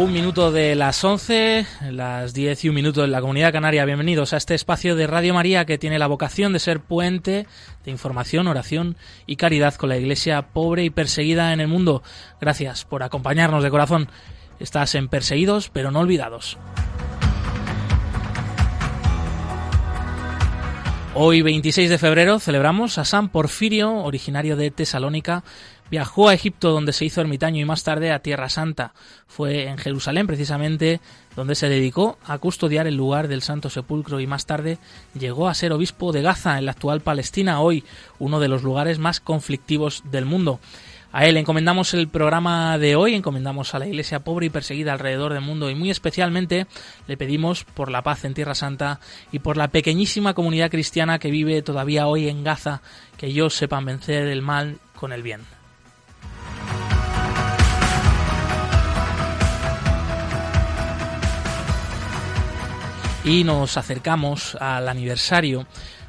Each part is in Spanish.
Un minuto de las 11, las 10 y un minuto en la Comunidad Canaria. Bienvenidos a este espacio de Radio María que tiene la vocación de ser puente de información, oración y caridad con la Iglesia pobre y perseguida en el mundo. Gracias por acompañarnos de corazón. Estás en Perseguidos pero no olvidados. Hoy 26 de febrero celebramos a San Porfirio, originario de Tesalónica, Viajó a Egipto donde se hizo ermitaño y más tarde a Tierra Santa. Fue en Jerusalén precisamente donde se dedicó a custodiar el lugar del Santo Sepulcro y más tarde llegó a ser obispo de Gaza en la actual Palestina, hoy uno de los lugares más conflictivos del mundo. A él encomendamos el programa de hoy, encomendamos a la iglesia pobre y perseguida alrededor del mundo y muy especialmente le pedimos por la paz en Tierra Santa y por la pequeñísima comunidad cristiana que vive todavía hoy en Gaza, que ellos sepan vencer el mal con el bien. Y nos acercamos al aniversario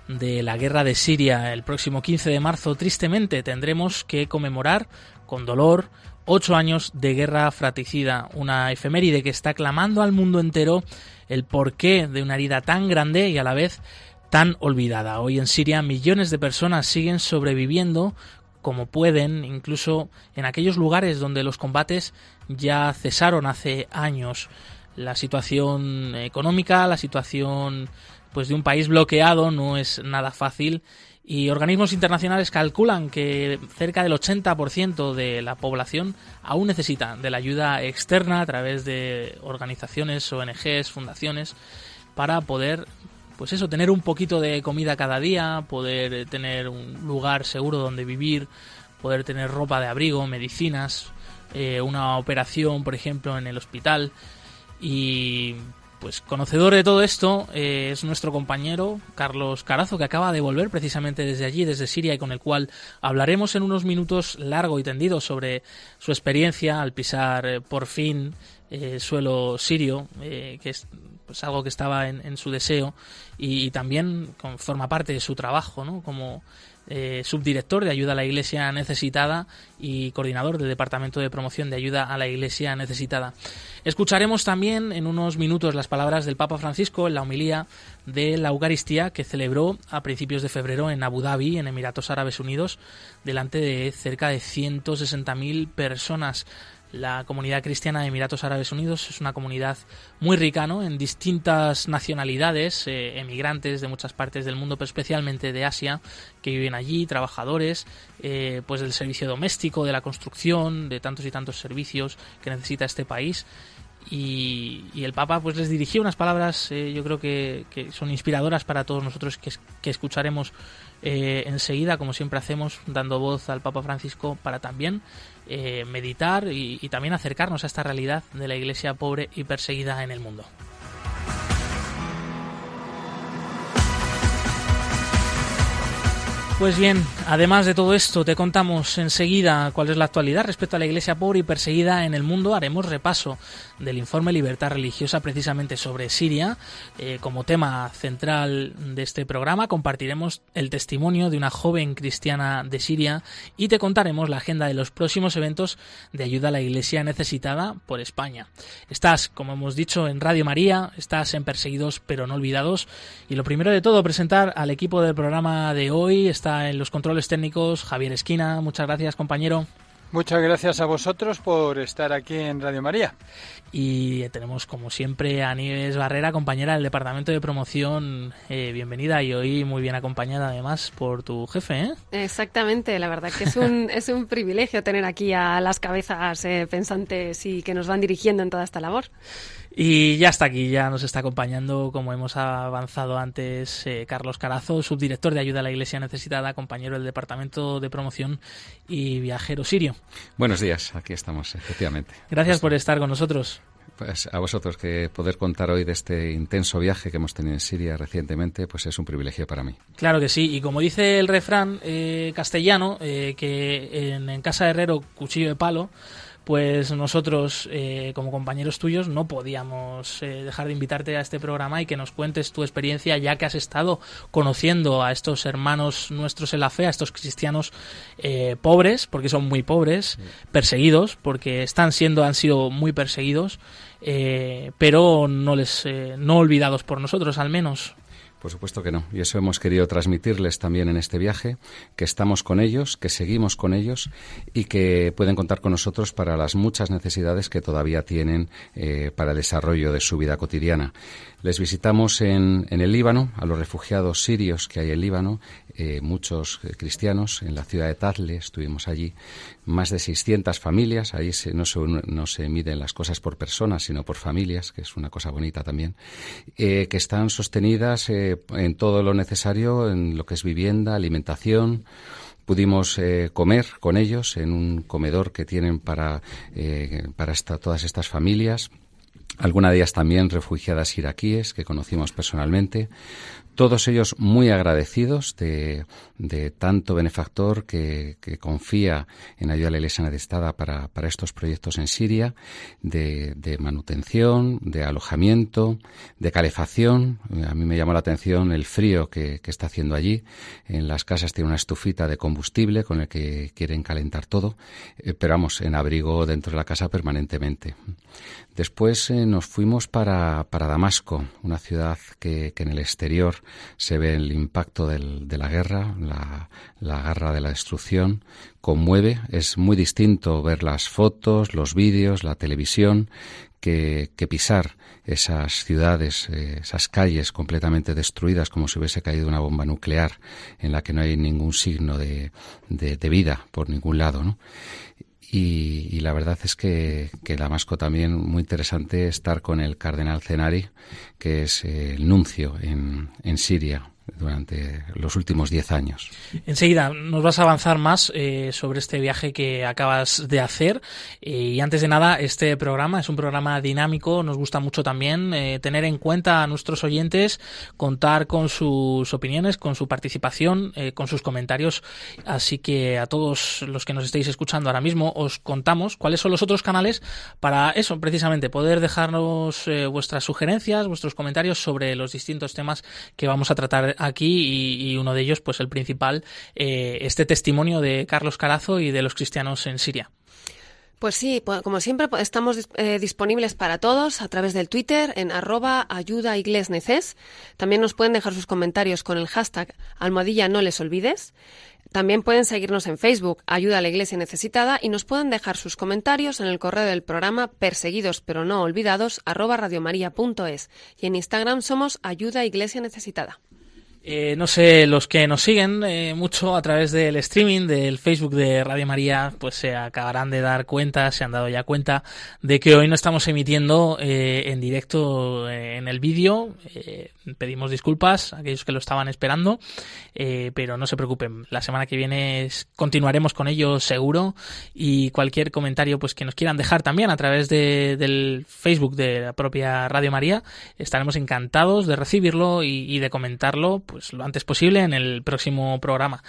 de la guerra de Siria. El próximo 15 de marzo, tristemente, tendremos que conmemorar con dolor ocho años de guerra fratricida, una efeméride que está clamando al mundo entero el porqué de una herida tan grande y a la vez tan olvidada. Hoy en Siria millones de personas siguen sobreviviendo como pueden, incluso en aquellos lugares donde los combates ya cesaron hace años la situación económica, la situación pues de un país bloqueado no es nada fácil y organismos internacionales calculan que cerca del 80% de la población aún necesita de la ayuda externa a través de organizaciones, ONGs, fundaciones para poder pues eso, tener un poquito de comida cada día, poder tener un lugar seguro donde vivir, poder tener ropa de abrigo, medicinas, eh, una operación, por ejemplo, en el hospital. Y pues conocedor de todo esto eh, es nuestro compañero Carlos Carazo, que acaba de volver precisamente desde allí, desde Siria, y con el cual hablaremos en unos minutos largo y tendido sobre su experiencia al pisar eh, por fin eh, suelo sirio, que es pues algo que estaba en, su deseo y, y, también forma parte de su trabajo, ¿no? Como eh, subdirector de ayuda a la Iglesia necesitada y coordinador del Departamento de Promoción de Ayuda a la Iglesia necesitada. Escucharemos también en unos minutos las palabras del Papa Francisco en la homilía de la Eucaristía que celebró a principios de febrero en Abu Dhabi, en Emiratos Árabes Unidos, delante de cerca de 160.000 personas. La comunidad cristiana de Emiratos Árabes Unidos es una comunidad muy rica, ¿no? En distintas nacionalidades, eh, emigrantes de muchas partes del mundo, pero especialmente de Asia, que viven allí, trabajadores, eh, pues del servicio doméstico, de la construcción, de tantos y tantos servicios que necesita este país. Y, el Papa pues les dirigió unas palabras, eh, yo creo que, son inspiradoras para todos nosotros que, que escucharemos enseguida, como siempre hacemos, dando voz al Papa Francisco para también eh, meditar y, y también acercarnos a esta realidad de la iglesia pobre y perseguida en el mundo. Pues bien, además de todo esto, te contamos enseguida cuál es la actualidad respecto a la Iglesia pobre y perseguida en el mundo. Haremos repaso del informe Libertad Religiosa precisamente sobre Siria. Eh, como tema central de este programa compartiremos el testimonio de una joven cristiana de Siria y te contaremos la agenda de los próximos eventos de ayuda a la Iglesia necesitada por España. Estás, como hemos dicho, en Radio María, estás en Perseguidos pero no olvidados. Y lo primero de todo, presentar al equipo del programa de hoy. Está en los controles técnicos Javier Esquina. Muchas gracias, compañero. Muchas gracias a vosotros por estar aquí en Radio María. Y tenemos, como siempre, a Nieves Barrera, compañera del Departamento de Promoción. Eh, bienvenida y hoy muy bien acompañada, además, por tu jefe. ¿eh? Exactamente, la verdad que es un, es un privilegio tener aquí a las cabezas eh, pensantes y que nos van dirigiendo en toda esta labor. Y ya está aquí, ya nos está acompañando, como hemos avanzado antes, eh, Carlos Carazo, subdirector de Ayuda a la Iglesia Necesitada, compañero del Departamento de Promoción y viajero sirio. Buenos días, aquí estamos, efectivamente. Gracias por estar con nosotros. Pues a vosotros que poder contar hoy de este intenso viaje que hemos tenido en Siria recientemente, pues es un privilegio para mí. Claro que sí, y como dice el refrán eh, castellano, eh, que en, en casa de herrero cuchillo de palo, pues nosotros, eh, como compañeros tuyos, no podíamos eh, dejar de invitarte a este programa y que nos cuentes tu experiencia, ya que has estado conociendo a estos hermanos nuestros en la fe, a estos cristianos eh, pobres, porque son muy pobres, perseguidos, porque están siendo, han sido muy perseguidos, pero no les, no olvidados por nosotros, al menos. Por supuesto que no. Y eso hemos querido transmitirles también en este viaje, que estamos con ellos, que seguimos con ellos y que pueden contar con nosotros para las muchas necesidades que todavía tienen eh, para el desarrollo de su vida cotidiana. Les visitamos en, en, el Líbano, a los refugiados sirios que hay en Líbano, eh, muchos eh, cristianos, en la ciudad de Tazle, estuvimos allí, más de 600 familias, ahí se, no, se, no, se, miden las cosas por personas, sino por familias, que es una cosa bonita también, eh, que están sostenidas eh, en todo lo necesario, en lo que es vivienda, alimentación, pudimos eh, comer con ellos en un comedor que tienen para, para todas estas familias. Algunas de ellas también refugiadas iraquíes que conocimos personalmente. Todos ellos muy agradecidos de, de tanto benefactor que, confía en ayuda a la Iglesia necesitada para, para estos proyectos en Siria, de, manutención, de alojamiento, de calefacción. A mí me llamó la atención el frío que, que está haciendo allí. En las casas tiene una estufita de combustible con el que quieren calentar todo, eh, pero vamos, en abrigo dentro de la casa permanentemente. Después eh, nos fuimos para, para, Damasco, una ciudad que, que, en el exterior se ve el impacto de la guerra, la, garra de la destrucción, conmueve. Es muy distinto ver las fotos, los vídeos, la televisión, que, pisar esas ciudades, eh, esas calles completamente destruidas como si hubiese caído una bomba nuclear en la que no hay ningún signo de, vida por ningún lado. Y, la verdad es que, Damasco también muy interesante estar con el cardenal Zenari, que es el nuncio en Siria, durante los últimos diez años. Enseguida nos vas a avanzar más eh, sobre este viaje que acabas de hacer eh, y antes de nada este programa es un programa dinámico, nos gusta mucho también eh, tener en cuenta a nuestros oyentes, contar con sus opiniones, con su participación, con sus comentarios, así que a todos los que nos estéis escuchando ahora mismo os contamos cuáles son los otros canales para eso precisamente poder dejarnos vuestras sugerencias, vuestros comentarios sobre los distintos temas que vamos a tratar aquí y, uno de ellos, pues el principal, eh, este testimonio de Carlos Carazo y de los cristianos en Siria. Pues sí, como siempre estamos eh, disponibles para todos a través del Twitter en arroba ayuda neces. También nos pueden dejar sus comentarios con el hashtag almohadilla no les olvides. También pueden seguirnos en Facebook, Ayuda a la Iglesia Necesitada, y nos pueden dejar sus comentarios en el correo del programa perseguidos pero no olvidados arroba radiomaria.es y en Instagram somos Ayuda Iglesia Necesitada. Eh, no sé, los que nos siguen eh, mucho a través del streaming del Facebook de Radio María, pues se acabarán de dar cuenta, se han dado ya cuenta de que hoy no estamos emitiendo eh, en directo eh, en el vídeo. Pedimos disculpas a aquellos que lo estaban esperando, pero no se preocupen. La semana que viene continuaremos con ello seguro y cualquier comentario pues que nos quieran dejar también a través de, del Facebook de la propia Radio María, estaremos encantados de recibirlo y, y de comentarlo pues lo antes posible en el próximo programa.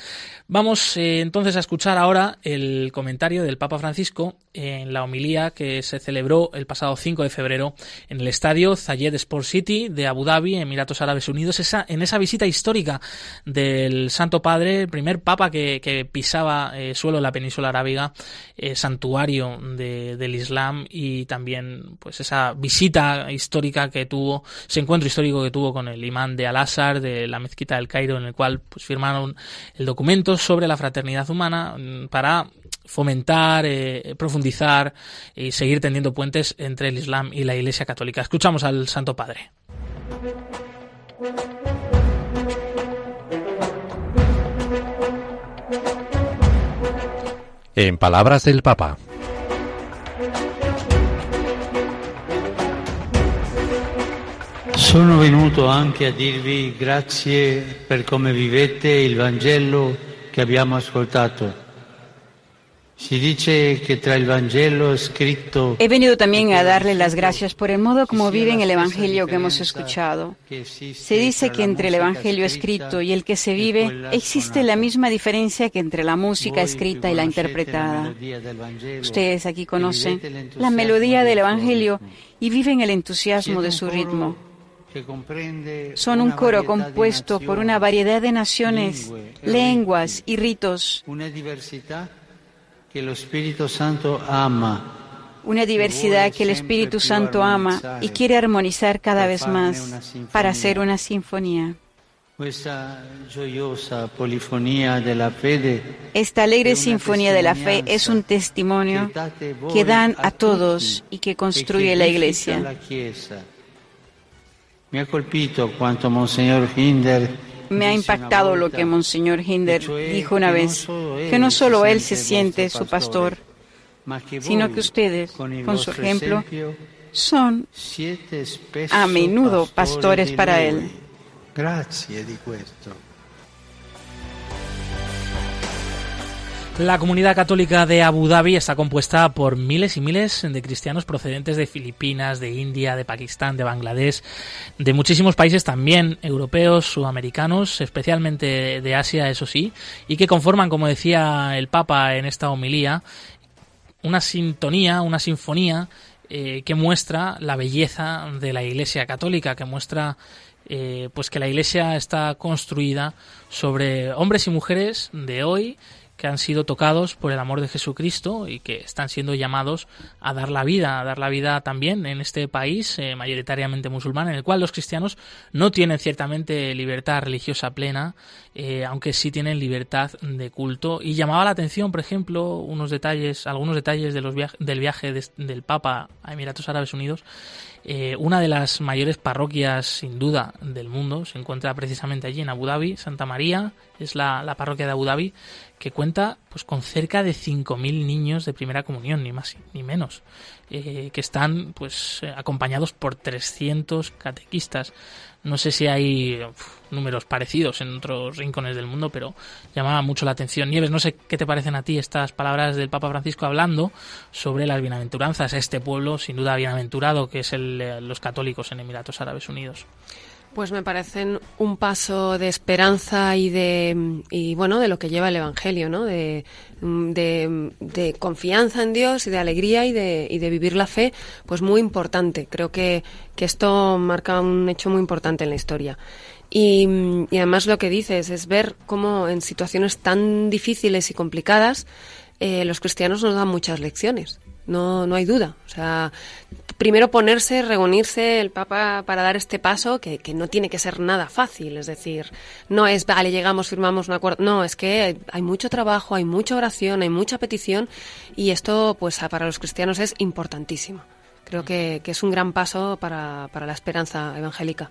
Vamos eh, entonces a escuchar ahora el comentario del Papa Francisco en la homilía que se celebró el pasado 5 de febrero en el estadio Zayed Sport City de Abu Dhabi, Emiratos Árabes Unidos, en esa visita histórica del Santo Padre, el primer Papa que, pisaba eh, suelo de la península arábiga, eh, santuario de, del Islam y también pues esa visita histórica que tuvo, ese encuentro histórico que tuvo con el imán de Al-Azhar, de la mezquita del Cairo, en el cual pues firmaron el documento sobre la fraternidad humana para fomentar, eh, profundizar y seguir tendiendo puentes entre el Islam y la Iglesia Católica. Escuchamos al Santo Padre. En palabras del Papa. Sono venuto anche a dirvi grazie per come vivete il Vangelo che abbiamo ascoltato. He venido también a darle las gracias por el modo como viven el Evangelio que hemos escuchado. Se dice que entre el Evangelio escrito y el que se vive existe la misma diferencia que entre la música escrita y la interpretada. Ustedes aquí conocen la melodía del Evangelio y viven el entusiasmo de su ritmo. Son un coro compuesto por una variedad de naciones, lenguas y ritos. Una diversidad que el Espíritu Santo ama. Una diversidad que el Espíritu Santo ama y quiere armonizar cada vez más para hacer una sinfonía. Esta alegre sinfonía de la fe es un testimonio que dan a todos y que construye la Iglesia. Me ha colpito cuanto Monseñor Hinder me ha impactado lo que Monseñor Hinder dijo una vez, que no solo él se siente su pastor, sino que ustedes, con su ejemplo, son a menudo pastores para él. Gracias La comunidad católica de Abu Dhabi está compuesta por miles y miles de cristianos procedentes de Filipinas, de India, de Pakistán, de Bangladesh, de muchísimos países también europeos, sudamericanos, especialmente de Asia, eso sí, y que conforman, como decía el Papa en esta homilía, una sintonía, una sinfonía eh, que muestra la belleza de la Iglesia católica, que muestra eh, pues que la Iglesia está construida sobre hombres y mujeres de hoy que han sido tocados por el amor de Jesucristo y que están siendo llamados a dar la vida, a dar la vida también en este país eh, mayoritariamente musulmán, en el cual los cristianos no tienen ciertamente libertad religiosa plena, eh, aunque sí tienen libertad de culto. Y llamaba la atención, por ejemplo, unos detalles, algunos detalles de del viaje del Papa a Emiratos Árabes Unidos. Eh, una de las mayores parroquias, sin duda, del mundo se encuentra precisamente allí en Abu Dhabi, Santa María, es la, la parroquia de Abu Dhabi, que cuenta pues con cerca de 5.000 niños de primera comunión, ni más ni menos, eh, que están pues eh, acompañados por 300 catequistas. No sé si hay números parecidos en otros rincones del mundo, pero llamaba mucho la atención. Nieves, no sé qué te parecen a ti estas palabras del Papa Francisco hablando sobre las bienaventuranzas este pueblo, sin duda bienaventurado, que es el, los católicos en Emiratos Árabes Unidos. Pues me parecen un paso de esperanza y de y bueno de lo que lleva el Evangelio, ¿no? De, de, confianza en Dios y de alegría y de, y de vivir la fe, pues muy importante. Creo que, que esto marca un hecho muy importante en la historia. Y, y además lo que dices es ver cómo en situaciones tan difíciles y complicadas eh, los cristianos nos dan muchas lecciones no, no hay duda. O sea, primero ponerse, reunirse el Papa para dar este paso, que, que, no tiene que ser nada fácil. Es decir, no es, vale, llegamos, firmamos un acuerdo. No, es que hay mucho trabajo, hay mucha oración, hay mucha petición y esto, pues, para los cristianos es importantísimo. Creo que, que es un gran paso para, para la esperanza evangélica.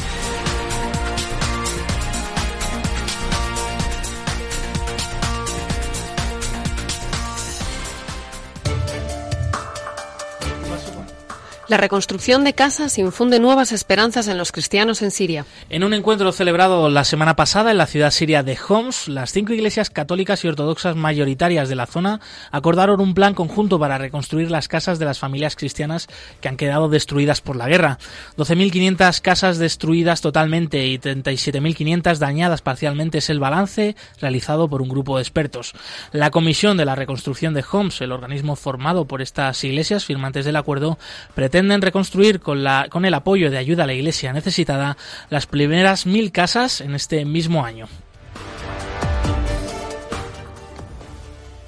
La reconstrucción de casas infunde nuevas esperanzas en los cristianos en Siria. En un encuentro celebrado la semana pasada en la ciudad siria de Homs, las cinco iglesias católicas y ortodoxas mayoritarias de la zona acordaron un plan conjunto para reconstruir las casas de las familias cristianas que han quedado destruidas por la guerra. 12.500 casas destruidas totalmente y 37.500 dañadas parcialmente es el balance realizado por un grupo de expertos. La Comisión de la Reconstrucción de Homs, el organismo formado por estas iglesias firmantes del acuerdo, pretende pretenden reconstruir con, la, con el apoyo de ayuda a la Iglesia necesitada las primeras mil casas en este mismo año.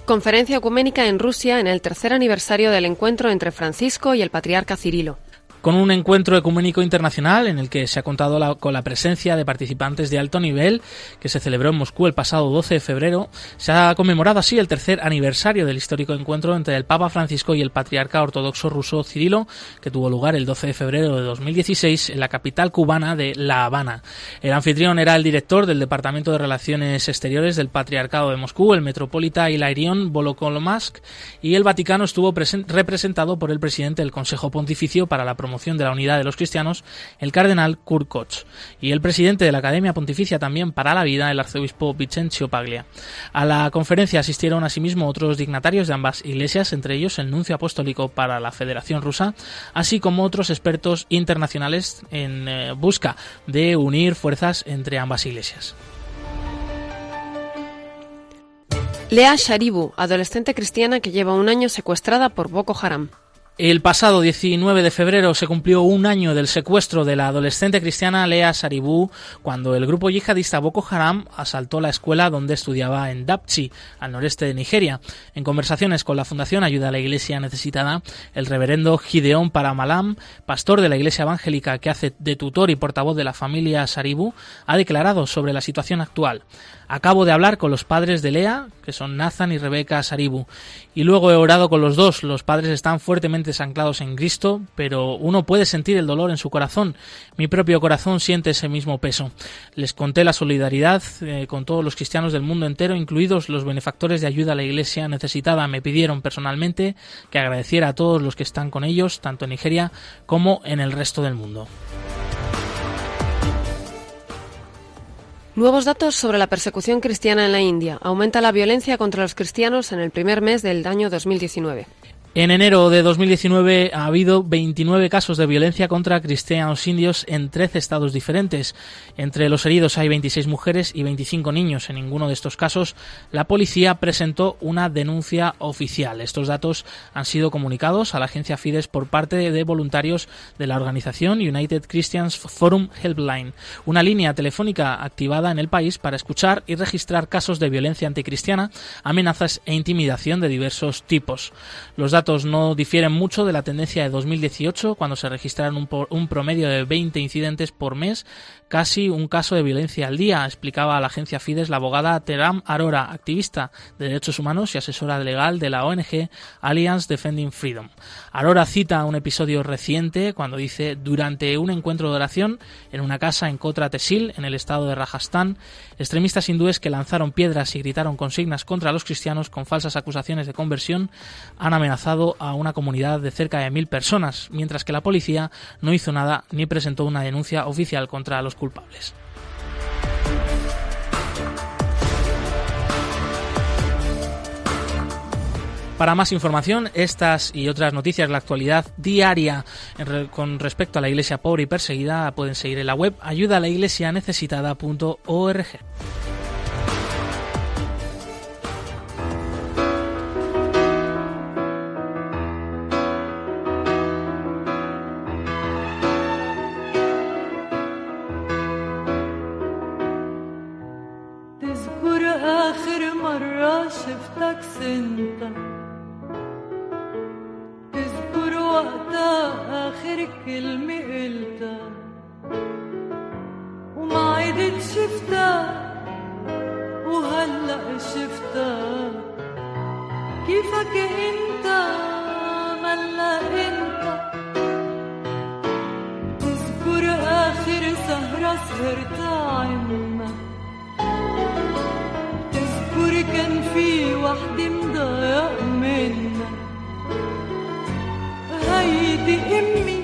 Conferencia ecuménica en Rusia en el tercer aniversario del encuentro entre Francisco y el patriarca Cirilo. Con un encuentro ecuménico internacional en el que se ha contado con la presencia de participantes de alto nivel que se celebró en Moscú el pasado 12 de febrero. Se ha conmemorado así el tercer aniversario del histórico encuentro entre el Papa Francisco y el patriarca ortodoxo ruso Cirilo, que tuvo lugar el 12 de febrero de 2016 en la capital cubana de La Habana. El anfitrión era el director del Departamento de Relaciones Exteriores del Patriarcado de Moscú, el metropolita Hilarion Volokolomask, y el Vaticano estuvo representado por el presidente del Consejo Pontificio para la Promoción de la Unidad de los Cristianos, el cardenal Kurt Koch, y el presidente de la Academia Pontificia también para la Vida, el arzobispo Vincencio Paglia. A la conferencia asistieron asimismo otros dignatarios de ambas iglesias, entre ellos el nuncio apostólico para la Federación Rusa, así como otros expertos internacionales en eh, busca de unir fuerzas entre ambas iglesias. Lea Sharibu, adolescente cristiana que lleva un año secuestrada por Boko Haram. El pasado 19 de febrero se cumplió un año del secuestro de la adolescente cristiana Lea Saribú cuando el grupo yihadista Boko Haram asaltó la escuela donde estudiaba en Dapchi, al noreste de Nigeria. En conversaciones con la Fundación Ayuda a la Iglesia Necesitada, el reverendo Gideon Paramalam, pastor de la Iglesia Evangélica que hace de tutor y portavoz de la familia Saribú, ha declarado sobre la situación actual. Acabo de hablar con los padres de Lea, que son Nathan y Rebeca Saribu, y luego he orado con los dos. Los padres están fuertemente anclados en Cristo, pero uno puede sentir el dolor en su corazón. Mi propio corazón siente ese mismo peso. Les conté la solidaridad eh, con todos los cristianos del mundo entero, incluidos los benefactores de ayuda a la iglesia necesitada. Me pidieron personalmente que agradeciera a todos los que están con ellos, tanto en Nigeria como en el resto del mundo. Nuevos datos sobre la persecución cristiana en la India. Aumenta la violencia contra los cristianos en el primer mes del año 2019. En enero de 2019 ha habido 29 casos de violencia contra cristianos indios en 13 estados diferentes. Entre los heridos hay 26 mujeres y 25 niños. En ninguno de estos casos la policía presentó una denuncia oficial. Estos datos han sido comunicados a la agencia Fides por parte de voluntarios de la organización United Christians Forum Helpline, una línea telefónica activada en el país para escuchar y registrar casos de violencia anticristiana, amenazas e intimidación de diversos tipos. Los datos no difieren mucho de la tendencia de 2018, cuando se registraron un, un promedio de 20 incidentes por mes, casi un caso de violencia al día, explicaba a la agencia Fides la abogada Teram Arora, activista de derechos humanos y asesora legal de la ONG Alliance Defending Freedom. Arora cita un episodio reciente cuando dice durante un encuentro de oración en una casa en Kotra Tesil, en el estado de Rajasthan, extremistas hindúes que lanzaron piedras y gritaron consignas contra los cristianos con falsas acusaciones de conversión han amenazado a una comunidad de cerca de mil personas, mientras que la policía no hizo nada ni presentó una denuncia oficial contra los culpables. Para más información, estas y otras noticias, la actualidad diaria con respecto a la iglesia pobre y perseguida, pueden seguir en la web ayudalaiglesianecesitada.org.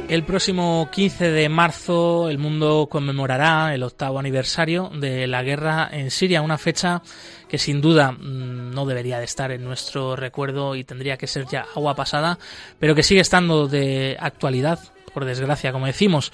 El próximo 15 de marzo el mundo conmemorará el octavo aniversario de la guerra en Siria, una fecha que sin duda mm, no debería de estar en nuestro recuerdo y tendría que ser ya agua pasada, pero que sigue estando de actualidad, por desgracia, como decimos,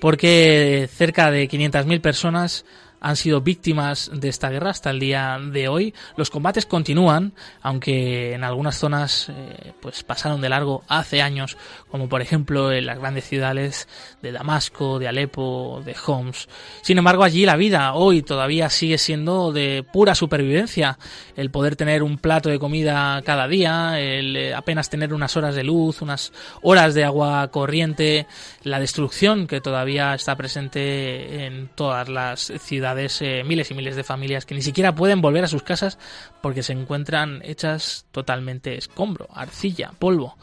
porque cerca de 500.000 personas han sido víctimas de esta guerra hasta el día de hoy. Los combates continúan, aunque en algunas zonas eh, pues pasaron de largo hace años, como por ejemplo en las grandes ciudades de Damasco, de Alepo, de Homs. Sin embargo, allí la vida hoy todavía sigue siendo de pura supervivencia. El poder tener un plato de comida cada día, el eh, apenas tener unas horas de luz, unas horas de agua corriente, la destrucción que todavía está presente en todas las ciudades, miles y miles de familias que ni siquiera pueden volver a sus casas porque se encuentran hechas totalmente escombro, arcilla, polvo.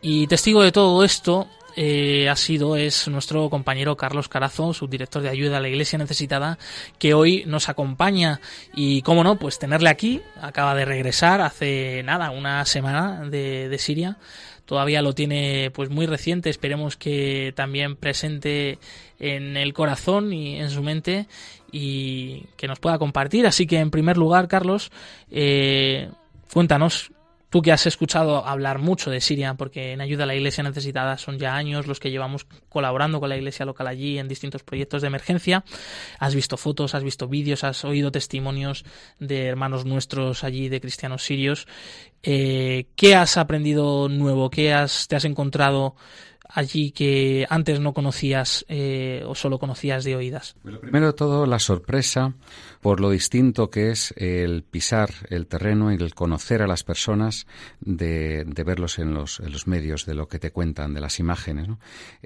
Y testigo de todo esto eh, ha sido es nuestro compañero Carlos Carazo, subdirector de ayuda a la Iglesia necesitada, que hoy nos acompaña y cómo no, pues tenerle aquí. Acaba de regresar hace nada, una semana de, de Siria todavía lo tiene pues muy reciente, esperemos que también presente en el corazón y en su mente y que nos pueda compartir. Así que en primer lugar, Carlos, eh, cuéntanos Tú que has escuchado hablar mucho de Siria, porque en ayuda a la Iglesia necesitada son ya años los que llevamos colaborando con la Iglesia local allí en distintos proyectos de emergencia, has visto fotos, has visto vídeos, has oído testimonios de hermanos nuestros allí, de cristianos sirios. Eh, ¿Qué has aprendido nuevo? ¿Qué has, te has encontrado allí que antes no conocías eh, o solo conocías de oídas? primero de todo, la sorpresa por lo distinto que es el pisar el terreno y el conocer a las personas de, verlos en los, en los, medios, de lo que te cuentan, de las imágenes.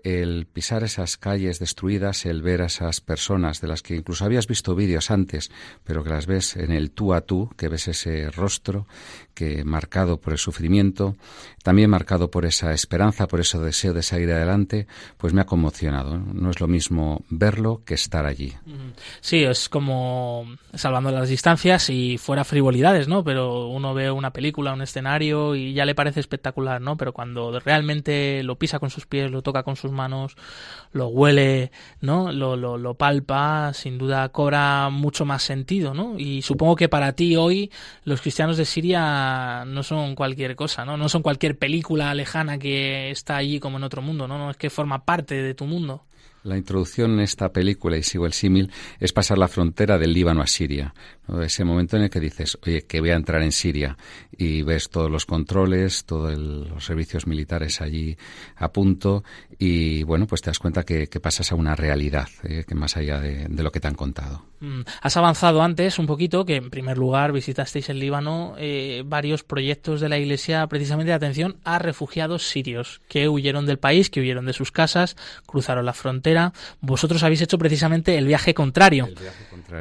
El pisar esas calles destruidas, el ver a esas personas de las que incluso habías visto vídeos antes, pero que las ves en el tú a tú, que ves ese rostro que marcado por el sufrimiento, también marcado por esa esperanza, por ese deseo de salir adelante, pues me ha conmocionado. No es lo mismo verlo que estar allí. Sí, es como salvando las distancias y fuera frivolidades, ¿no? Pero uno ve una película, un escenario y ya le parece espectacular, ¿no? Pero cuando realmente lo pisa con sus pies, lo toca con sus manos, lo huele, ¿no? Lo, lo, lo palpa, sin duda cobra mucho más sentido, ¿no? Y supongo que para ti hoy los cristianos de Siria no son cualquier cosa, ¿no? No son cualquier película lejana que está allí como en otro mundo, ¿no? No es que forma parte de tu mundo. La introducción en esta película, y sigo el símil, es pasar la frontera del Líbano a Siria. Ese momento en el que dices, oye, que voy a entrar en Siria y ves todos los controles, todos los servicios militares allí a punto y, bueno, pues te das cuenta que, pasas a una realidad, eh, que más allá de, lo que te han contado. Mm, has avanzado antes un poquito, que en primer lugar visitasteis el Líbano eh, varios proyectos de la Iglesia precisamente de atención a refugiados sirios que huyeron del país, que huyeron de sus casas, cruzaron la frontera vosotros habéis hecho precisamente el viaje contrario.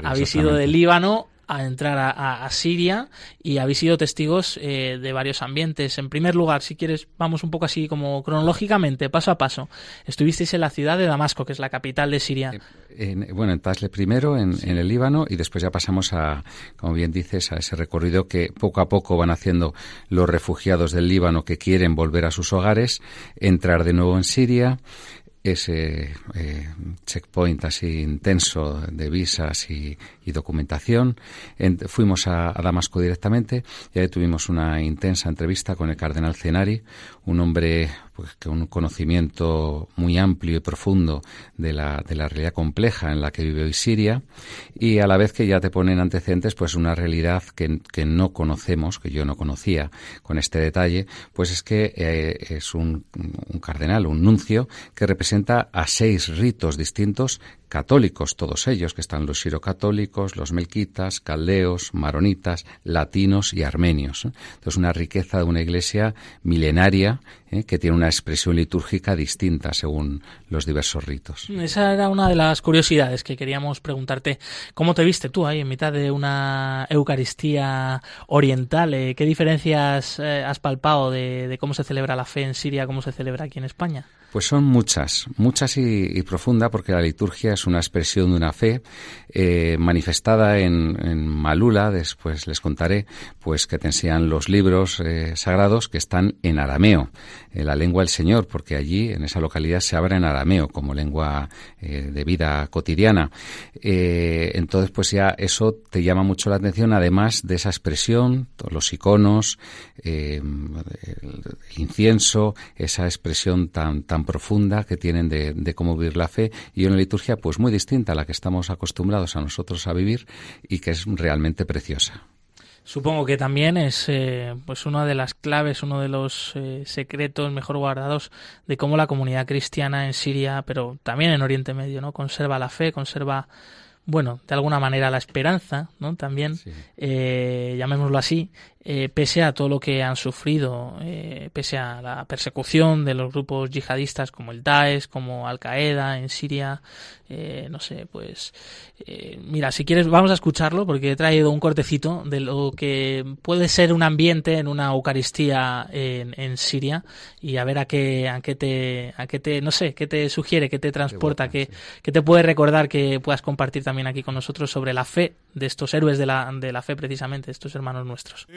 habéis ido del Líbano a entrar a, Siria y habéis sido testigos eh, de varios ambientes. En primer lugar, si quieres, vamos un poco así como cronológicamente, paso a paso. Estuvisteis en la ciudad de Damasco, que es la capital de Siria. Eh, bueno, en Tasle primero, en, el Líbano, y después ya pasamos a, como bien dices, a ese recorrido que poco a poco van haciendo los refugiados del Líbano que quieren volver a sus hogares, entrar de nuevo en Siria, ese eh, checkpoint así intenso de visas y, documentación. fuimos a, Damasco directamente y ahí tuvimos una intensa entrevista con el cardenal Cenari, un hombre pues, con un conocimiento muy amplio y profundo de la, de la realidad compleja en la que vive hoy Siria y a la vez que ya te ponen antecedentes pues una realidad que, que no conocemos, que yo no conocía con este detalle, pues es que eh, es un, un cardenal, un nuncio que representa a seis ritos distintos católicos, todos ellos, que están los sirocatólicos, los melquitas, caldeos, maronitas, latinos y armenios. ¿eh? Entonces, una riqueza de una iglesia milenaria ¿eh? que tiene una expresión litúrgica distinta según los diversos ritos. Esa era una de las curiosidades que queríamos preguntarte. ¿Cómo te viste tú ahí en mitad de una Eucaristía oriental? Eh, ¿Qué diferencias has palpado de, de cómo se celebra la fe en Siria, cómo se celebra aquí en España? Pues son muchas, muchas y, profunda, porque la liturgia es una expresión de una fe eh, manifestada en, Malula. Después les contaré, pues que te enseñan los libros eh, sagrados que están en arameo, en la lengua del Señor, porque allí en esa localidad se habla en arameo como lengua eh, de vida cotidiana. entonces, pues ya eso te llama mucho la atención, además de esa expresión, los iconos, el incienso, esa expresión tan tan tan profunda que tienen de, de, cómo vivir la fe y una liturgia pues muy distinta a la que estamos acostumbrados a nosotros a vivir y que es realmente preciosa. Supongo que también es eh, pues una de las claves, uno de los eh, secretos mejor guardados de cómo la comunidad cristiana en Siria, pero también en Oriente Medio, ¿no? Conserva la fe, conserva bueno, de alguna manera la esperanza, ¿no? También, eh, llamémoslo así, eh, pese a todo lo que han sufrido, eh, pese a la persecución de los grupos yihadistas como el Daesh, como Al Qaeda en Siria, eh, no sé, pues mira, si quieres vamos a escucharlo porque he traído un cortecito de lo que puede ser un ambiente en una Eucaristía en, en Siria y a ver a qué, a qué te, a qué te, no sé, qué te sugiere, qué te transporta, qué, qué te puede recordar que puedas compartir también aquí con nosotros sobre la fe de estos héroes de la, de la fe precisamente, estos hermanos nuestros.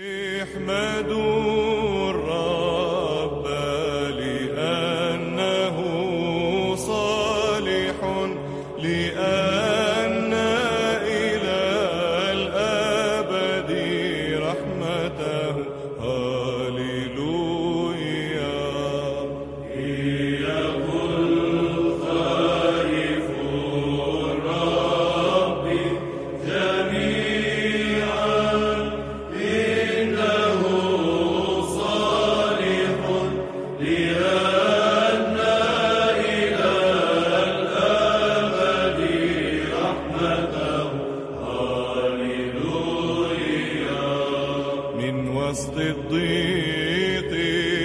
te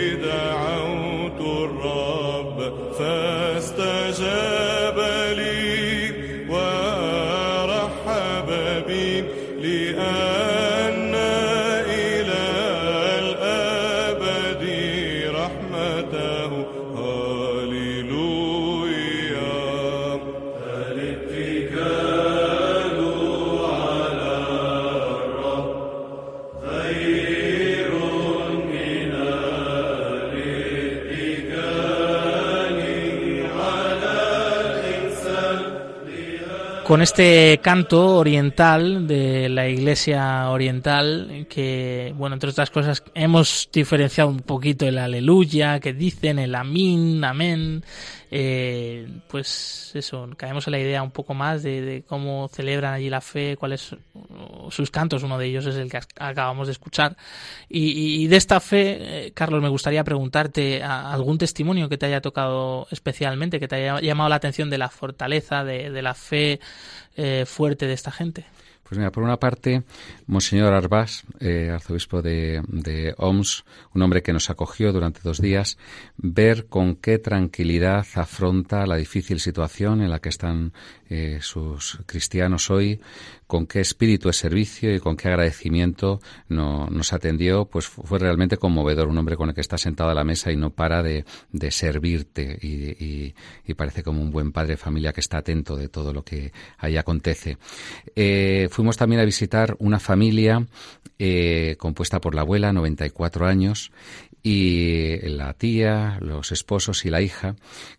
con este canto oriental de la iglesia oriental que bueno entre otras cosas hemos diferenciado un poquito el aleluya que dicen el amín amén eh, pues eso caemos en la idea un poco más de, de cómo celebran allí la fe cuáles sus cantos. Uno de ellos es el que acabamos de escuchar. Y, y de esta fe eh, Carlos me gustaría preguntarte algún testimonio que te haya tocado especialmente que te haya llamado la atención de la fortaleza de, de la fe eh, fuerte de esta gente Pues mira, por una parte, Monseñor Arbás, eh, arzobispo de, de, Oms, un hombre que nos acogió durante dos días, ver con qué tranquilidad afronta la difícil situación en la que están eh, sus cristianos hoy, con qué espíritu de servicio y con qué agradecimiento no, nos atendió, pues fue realmente conmovedor. Un hombre con el que está sentado a la mesa y no para de, servirte y, parece como un buen padre de familia que está atento de todo lo que ahí acontece. Eh, fuimos también a visitar una familia eh, compuesta por la abuela, 94 años, y la tía, los esposos y la hija,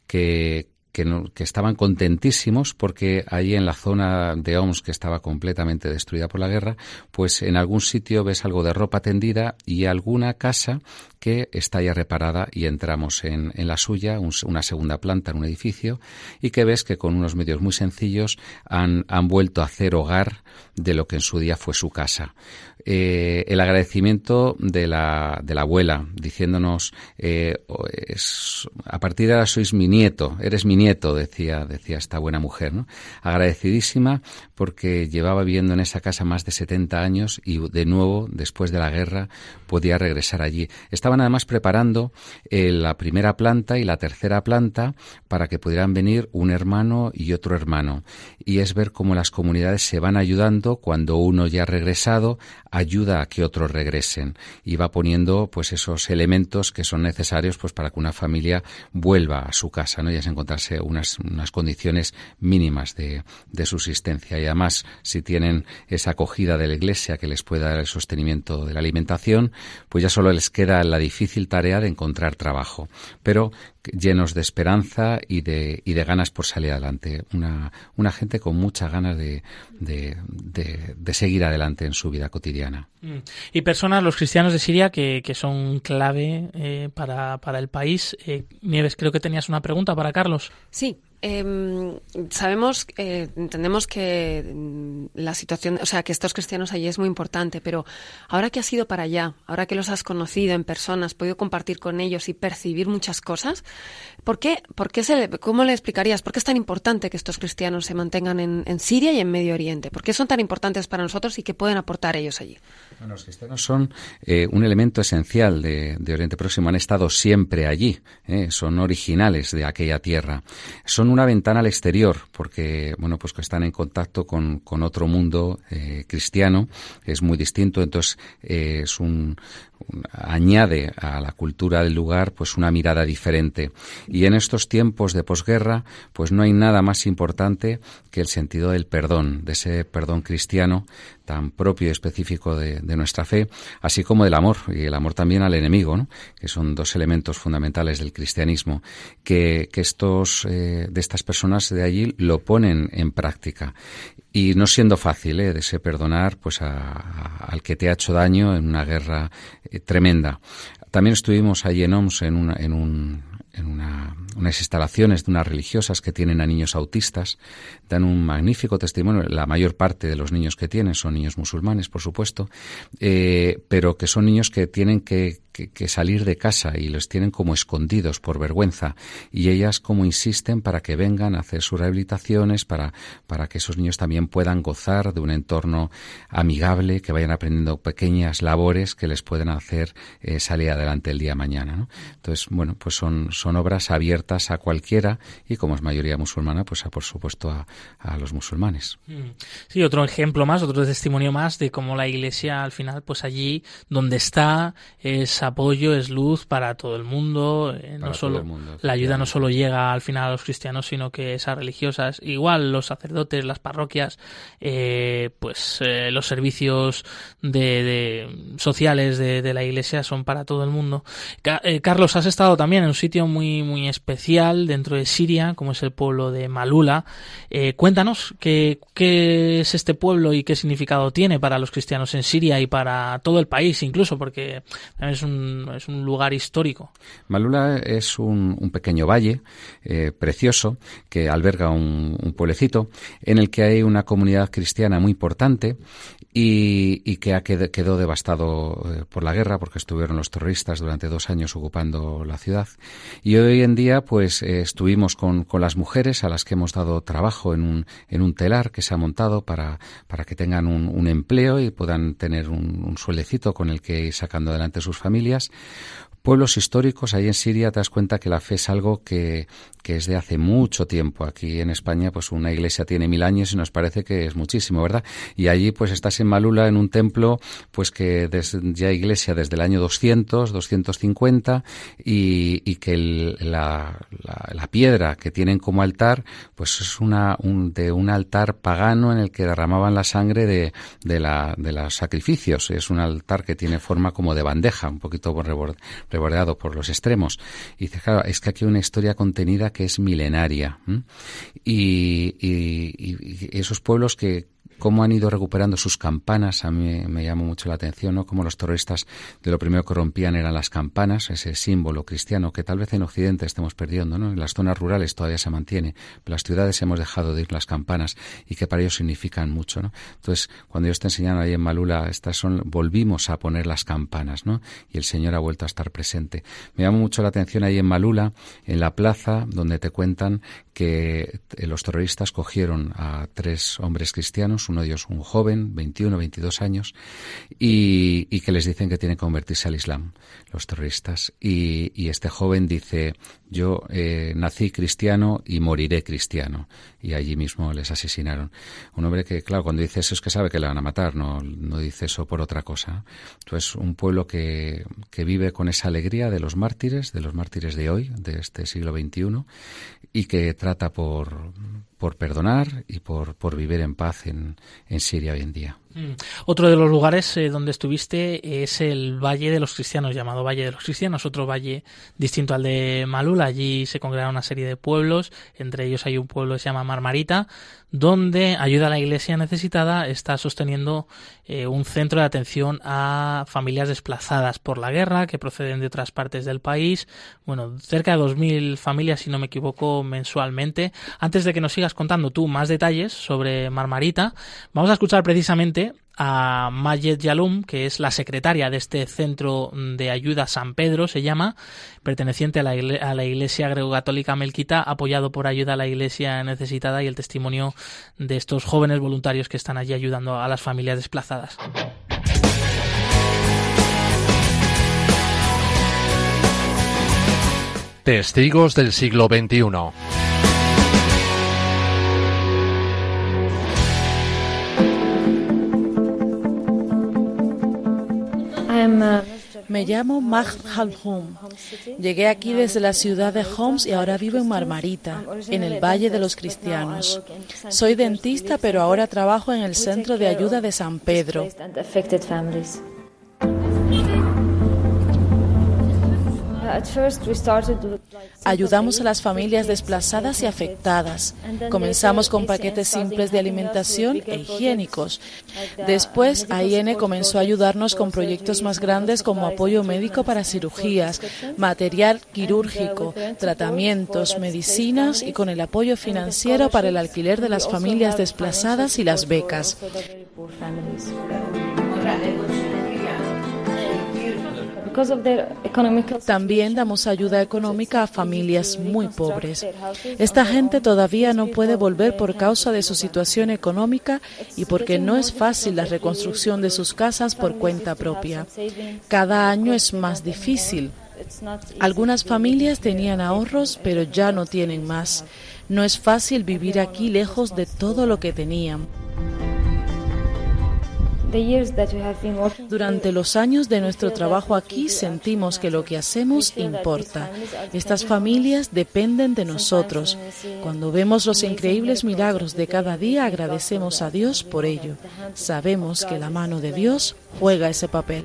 que, que, no, que, estaban contentísimos porque allí en la zona de Oms, que estaba completamente destruida por la guerra, pues en algún sitio ves algo de ropa tendida y alguna casa que está ya reparada y entramos en, en la suya, un, una segunda planta en un edificio, y que ves que con unos medios muy sencillos han, han vuelto a hacer hogar de lo que en su día fue su casa. Eh, el agradecimiento de la, de la abuela, diciéndonos, eh, es, a partir de ahora sois mi nieto, eres mi nieto, decía, decía esta buena mujer, ¿no? Agradecidísima porque llevaba viviendo en esa casa más de 70 años y de nuevo, después de la guerra, podía regresar allí. Estaban además preparando eh, la primera planta y la tercera planta para que pudieran venir un hermano y otro hermano. Y es ver cómo las comunidades se van ayudando cuando uno ya ha regresado, ayuda a que otros regresen y va poniendo pues esos elementos que son necesarios pues para que una familia vuelva a su casa, ¿no? Y es encontrarse unas, unas condiciones mínimas de, de subsistencia. Y además, si tienen esa acogida de la iglesia que les pueda dar el sostenimiento de la alimentación, pues ya solo les queda la difícil tarea de encontrar trabajo. Pero llenos de esperanza y de, y de ganas por salir adelante. Una, una gente con muchas ganas de, de, de, de seguir adelante en su vida cotidiana. Mm. Y personas, los cristianos de Siria, que, que son clave eh, para, para, el país. Eh, Nieves, creo que tenías una pregunta para Carlos. Sí, eh, sabemos, eh, entendemos que mm, la situación, o sea, que estos cristianos allí es muy importante, pero ahora que has ido para allá, ahora que los has conocido en persona, has podido compartir con ellos y percibir muchas cosas, ¿por qué, por qué se, cómo le explicarías por qué es tan importante que estos cristianos se mantengan en, en Siria y en Medio Oriente? ¿Por qué son tan importantes para nosotros y qué pueden aportar ellos allí? Bueno, los cristianos son eh, un elemento esencial de, Oriente Próximo, han estado siempre allí, eh, son originales de aquella tierra, son una ventana al exterior, porque bueno, pues que están en contacto con, otro mundo eh, cristiano, es muy distinto, entonces eh, es un, añade a la cultura del lugar pues una mirada diferente. Y en estos tiempos de posguerra, pues no hay nada más importante que el sentido del perdón, de ese perdón cristiano tan propio y específico de, de, nuestra fe, así como del amor, y el amor también al enemigo, ¿no? que son dos elementos fundamentales del cristianismo, que, que estos, eh, de estas personas de allí lo ponen en práctica. Y no siendo fácil, ¿eh? de perdonar pues a, al que te ha hecho daño en una guerra eh, tremenda. También estuvimos allí en OMS en, una, en un, en una, unas instalaciones de unas religiosas que tienen a niños autistas, dan un magnífico testimonio. La mayor parte de los niños que tienen son niños musulmanes, por supuesto, eh, pero que son niños que tienen que, salir de casa y los tienen como escondidos por vergüenza. Y ellas como insisten para que vengan a hacer sus rehabilitaciones, para, para que esos niños también puedan gozar de un entorno amigable, que vayan aprendiendo pequeñas labores que les pueden hacer eh, salir adelante el día de mañana. Entonces, bueno, pues son, son obras abiertas a cualquiera y como es mayoría musulmana, pues a, por supuesto a, a los musulmanes. Sí, otro ejemplo más, otro testimonio más de cómo la Iglesia al final, pues allí donde está es apoyo, es luz para todo el mundo. Eh, no solo mundo, la ayuda no solo llega al final a los cristianos, sino que esas religiosas, igual los sacerdotes, las parroquias, eh, pues eh, los servicios de, de sociales de, de, la Iglesia son para todo el mundo. Ca Carlos, has estado también en un sitio muy muy especial dentro de Siria, como es el pueblo de Malula. Eh, cuéntanos qué, qué es este pueblo y qué significado tiene para los cristianos en Siria y para todo el país, incluso porque es un, es un lugar histórico. Malula es un, pequeño valle eh, precioso que alberga un, un, pueblecito en el que hay una comunidad cristiana muy importante y, y que ha qued, quedó devastado eh, por la guerra porque estuvieron los terroristas durante dos años ocupando la ciudad. Y hoy en día, pues eh, estuvimos con, con las mujeres a las que hemos dado trabajo en un, en un telar que se ha montado para, para que tengan un, empleo y puedan tener un, un suelecito con el que ir sacando adelante sus familias pueblos históricos, ahí en Siria te das cuenta que la fe es algo que, es de hace mucho tiempo. Aquí en España, pues una iglesia tiene mil años y nos parece que es muchísimo, ¿verdad? Y allí, pues estás en Malula, en un templo, pues que desde, ya iglesia desde el año 200, 250, y, y que la, la, piedra que tienen como altar, pues es una, un, de un altar pagano en el que derramaban la sangre de, de, la, de los sacrificios. Es un altar que tiene forma como de bandeja, un poquito rebordeado por los extremos. Y dice, claro, es que aquí hay una historia contenida que es milenaria. Y, y, y, esos pueblos que, cómo han ido recuperando sus campanas, a mí me llamó mucho la atención, ¿no? Cómo los terroristas de lo primero que rompían eran las campanas, ese símbolo cristiano que tal vez en Occidente estemos perdiendo, ¿no? En las zonas rurales todavía se mantiene, pero las ciudades hemos dejado de ir las campanas y que para ellos significan mucho, ¿no? Entonces, cuando ellos te enseñaron ahí en Malula, estas son, volvimos a poner las campanas, ¿no? Y el Señor ha vuelto a estar presente. Me llamó mucho la atención ahí en Malula, en la plaza, donde te cuentan que los terroristas cogieron a tres hombres cristianos, uno de ellos un joven, 21, 22 años, y, que les dicen que tienen que convertirse al Islam, los terroristas. Y, y este joven dice, yo eh, nací cristiano y moriré cristiano. Y allí mismo les asesinaron. Un hombre que, claro, cuando dice eso es que sabe que le van a matar, no, no dice eso por otra cosa. Entonces, un pueblo que, que vive con esa alegría de los mártires, de los mártires de hoy, de este siglo XXI, y que trata por, por perdonar y por, por vivir en paz en, en Siria hoy en día. Mm. Otro de los lugares eh, donde estuviste es el Valle de los Cristianos, llamado Valle de los Cristianos, otro valle distinto al de Malul. Allí se congregaron una serie de pueblos, entre ellos hay un pueblo que se llama Marmarita, donde ayuda a la iglesia necesitada está sosteniendo eh, un centro de atención a familias desplazadas por la guerra que proceden de otras partes del país. Bueno, cerca de 2.000 familias, si no me equivoco, mensualmente. Antes de que nos contando tú más detalles sobre Marmarita, vamos a escuchar precisamente a Mayet Yalum, que es la secretaria de este centro de ayuda San Pedro, se llama, perteneciente a la, a la Iglesia Greco-Católica Melquita, apoyado por ayuda a la Iglesia necesitada y el testimonio de estos jóvenes voluntarios que están allí ayudando a las familias desplazadas. Testigos del siglo XXI. Me llamo Mag Halhum. Llegué aquí desde la ciudad de Homs y ahora vivo en Marmarita, en el Valle de los Cristianos. Soy dentista, pero ahora trabajo en el Centro de Ayuda de San Pedro. Ayudamos a las familias desplazadas y afectadas. Comenzamos con paquetes simples de alimentación e higiénicos. Después, AIN comenzó a ayudarnos con proyectos más grandes como apoyo médico para cirugías, material quirúrgico, tratamientos, medicinas y con el apoyo financiero para el alquiler de las familias desplazadas y las becas. También damos ayuda económica a familias muy pobres. Esta gente todavía no puede volver por causa de su situación económica y porque no es fácil la reconstrucción de sus casas por cuenta propia. Cada año es más difícil. Algunas familias tenían ahorros, pero ya no tienen más. No es fácil vivir aquí lejos de todo lo que tenían. Durante los años de nuestro trabajo aquí sentimos que lo que hacemos importa. Estas familias dependen de nosotros. Cuando vemos los increíbles milagros de cada día agradecemos a Dios por ello. Sabemos que la mano de Dios juega ese papel.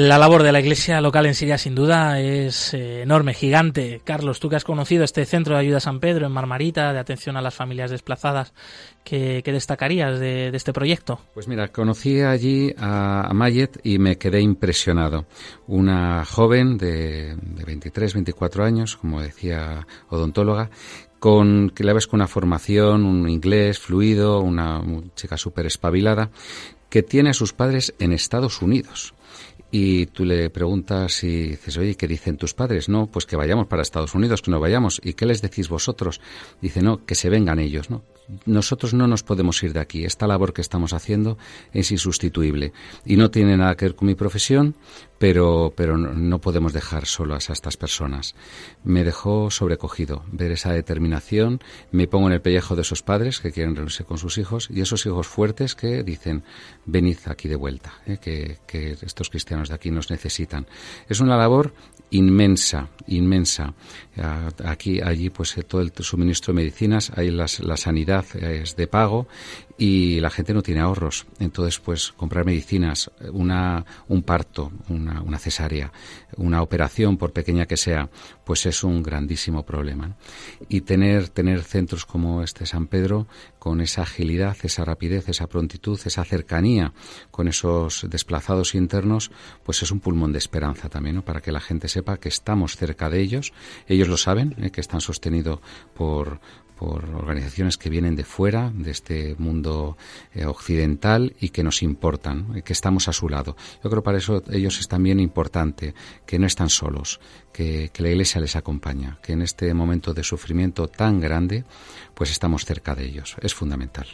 La labor de la iglesia local en Siria sin duda es eh, enorme, gigante. Carlos, tú que has conocido este centro de ayuda a San Pedro en Marmarita, de atención a las familias desplazadas, ¿qué, destacarías de, este proyecto? Pues mira, conocí allí a, a, Mayet y me quedé impresionado. Una joven de, de 23, 24 años, como decía odontóloga, con que la ves con una formación, un inglés fluido, una, una chica súper espabilada, que tiene a sus padres en Estados Unidos y tú le preguntas y dices, oye, ¿qué dicen tus padres? No, pues que vayamos para Estados Unidos, que no vayamos. ¿Y qué les decís vosotros? Dice, no, que se vengan ellos, ¿no? Nosotros no nos podemos ir de aquí. Esta labor que estamos haciendo es insustituible y no tiene nada que ver con mi profesión, pero, pero no podemos dejar solas a estas personas. Me dejó sobrecogido ver esa determinación. Me pongo en el pellejo de esos padres que quieren reunirse con sus hijos y esos hijos fuertes que dicen, venid aquí de vuelta, ¿eh? que, que estos cristianos de aquí nos necesitan. Es una labor inmensa, inmensa. Aquí, allí, pues todo el suministro de medicinas, hay las, la sanidad es de pago y la gente no tiene ahorros. Entonces, pues comprar medicinas, una, un parto, una, una cesárea, una operación, por pequeña que sea, pues es un grandísimo problema. Y tener, tener centros como este San Pedro, con esa agilidad, esa rapidez, esa prontitud, esa cercanía con esos desplazados internos, pues es un pulmón de esperanza también, ¿no? Para que la gente sepa que estamos cerca de ellos. Ellos lo saben, ¿eh? que están sostenidos por, por organizaciones que vienen de fuera, de este mundo eh, occidental y que nos importan, que estamos a su lado. Yo creo que para eso ellos es también importante, que no están solos, que, que la Iglesia les acompaña, que en este momento de sufrimiento tan grande, pues estamos cerca de ellos. Es fundamental.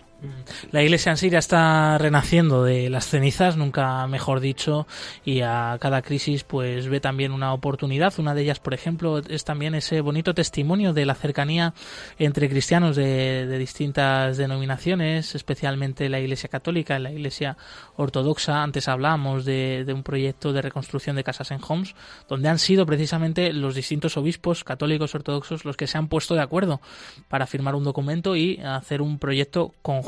La iglesia en Siria está renaciendo de las cenizas, nunca mejor dicho, y a cada crisis pues ve también una oportunidad. Una de ellas, por ejemplo, es también ese bonito testimonio de la cercanía entre cristianos de, distintas denominaciones, especialmente la iglesia católica, la iglesia ortodoxa. Antes hablábamos de, de un proyecto de reconstrucción de casas en Homs, donde han sido precisamente los distintos obispos católicos ortodoxos los que se han puesto de acuerdo para firmar un documento y hacer un proyecto conjunto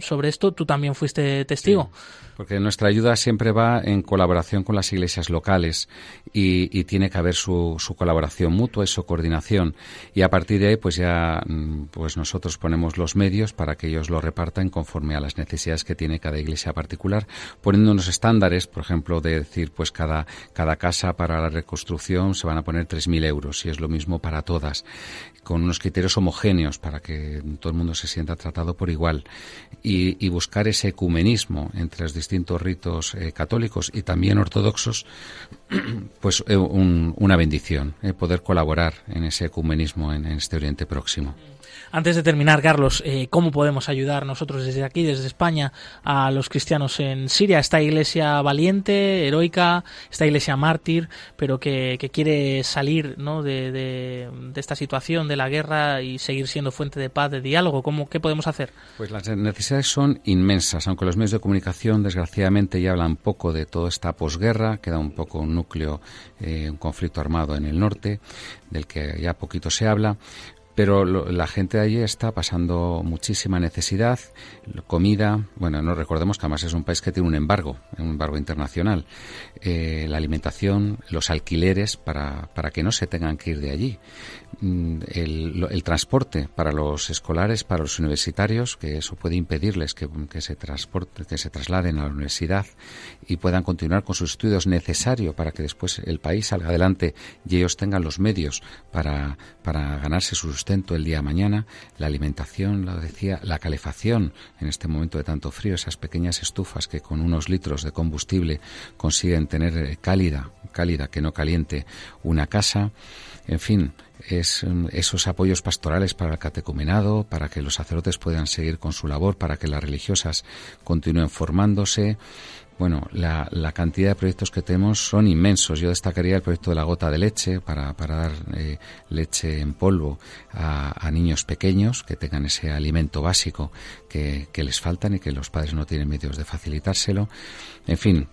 sobre esto. Tú también fuiste testigo. Porque nuestra ayuda siempre va en colaboración con las iglesias locales y, tiene que haber su, su, colaboración mutua y su coordinación. Y a partir de ahí, pues ya pues nosotros ponemos los medios para que ellos lo repartan conforme a las necesidades que tiene cada iglesia particular, poniendo unos estándares, por ejemplo, de decir, pues cada, cada casa para la reconstrucción se van a poner 3.000 euros y es lo mismo para todas, con unos criterios homogéneos para que todo el mundo se sienta tratado por igual y, buscar ese ecumenismo entre los distintos ritos eh, católicos y también ortodoxos, pues eh, un, una bendición eh, poder colaborar en ese ecumenismo en, este Oriente Próximo. Antes de terminar, Carlos, ¿cómo podemos ayudar nosotros desde aquí, desde España, a los cristianos en Siria? Esta iglesia valiente, heroica, esta iglesia mártir, pero que, quiere salir ¿no? de, esta situación, de la guerra y seguir siendo fuente de paz, de diálogo. ¿Cómo, ¿Qué podemos hacer? Pues las necesidades son inmensas, aunque los medios de comunicación, desgraciadamente, ya hablan poco de toda esta posguerra, queda un poco un núcleo, eh, un conflicto armado en el norte, del que ya poquito se habla pero lo, la gente de allí está pasando muchísima necesidad, comida, bueno, no recordemos que además es un país que tiene un embargo, un embargo internacional, eh, la alimentación, los alquileres para, para que no se tengan que ir de allí, mm, el, el, transporte para los escolares, para los universitarios, que eso puede impedirles que, que, se transporte, que se trasladen a la universidad y puedan continuar con sus estudios necesario para que después el país salga adelante y ellos tengan los medios para, para ganarse su el día mañana, la alimentación, lo decía, la calefacción en este momento de tanto frío, esas pequeñas estufas que con unos litros de combustible consiguen tener cálida, cálida que no caliente una casa, en fin, es esos apoyos pastorales para el catecumenado, para que los sacerdotes puedan seguir con su labor, para que las religiosas continúen formándose, bueno, la, cantidad de proyectos que tenemos son inmensos. Yo destacaría el proyecto de la gota de leche para, dar eh, leche en polvo a, a, niños pequeños que tengan ese alimento básico que, que les faltan y que los padres no tienen medios de facilitárselo. En fin,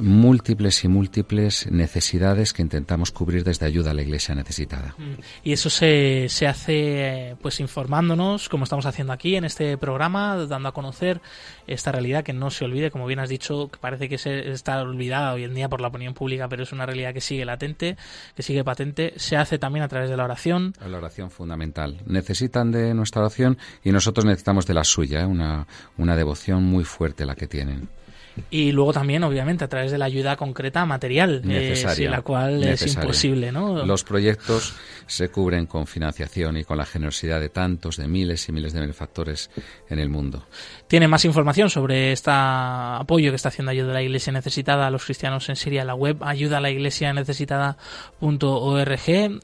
múltiples y múltiples necesidades que intentamos cubrir desde ayuda a la iglesia necesitada. Y eso se, se hace pues informándonos, como estamos haciendo aquí en este programa, dando a conocer esta realidad que no se olvide, como bien has dicho, que parece que se está olvidada hoy en día por la opinión pública, pero es una realidad que sigue latente, que sigue patente. Se hace también a través de la oración. La oración fundamental. Necesitan de nuestra oración y nosotros necesitamos de la suya, ¿eh? una, una devoción muy fuerte la que tienen y luego también obviamente a través de la ayuda concreta material necesaria, eh, sin la cual necesaria. es imposible no los proyectos se cubren con financiación y con la generosidad de tantos de miles y miles de benefactores en el mundo. Tiene más información sobre este apoyo que está haciendo ayuda a la iglesia necesitada a los cristianos en Siria. La web ayuda a la iglesia necesitada.org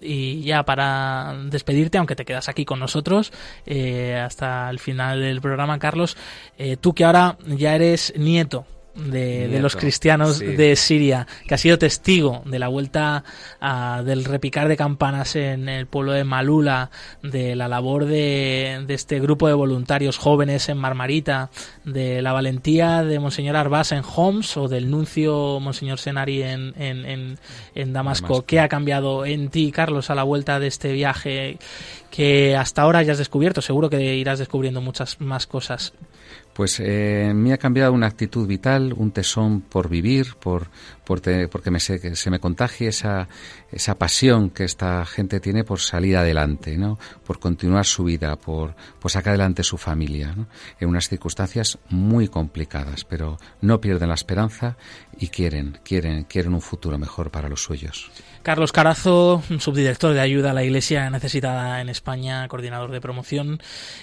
y ya para despedirte aunque te quedas aquí con nosotros eh, hasta el final del programa Carlos eh, tú que ahora ya eres nieto de, de, los cristianos sí. de Siria, que ha sido testigo de la vuelta uh, del repicar de campanas en el pueblo de Malula, de la labor de, de, este grupo de voluntarios jóvenes en Marmarita, de la valentía de Monseñor Arbás en Homs o del nuncio Monseñor Senari en, en, en, en Damasco. Damasco. ¿Qué ha cambiado en ti, Carlos, a la vuelta de este viaje que hasta ahora ya has descubierto? Seguro que irás descubriendo muchas más cosas. Pues eh, me ha cambiado una actitud vital, un tesón por vivir, por, por porque me se, se me contagie esa, esa pasión que esta gente tiene por salir adelante, ¿no? por continuar su vida, por, por sacar adelante su familia, en unas circunstancias muy complicadas, pero no pierden la esperanza y quieren, quieren, quieren un futuro mejor para los suyos. Carlos Carazo, subdirector de ayuda a la Iglesia necesitada en España, coordinador de promoción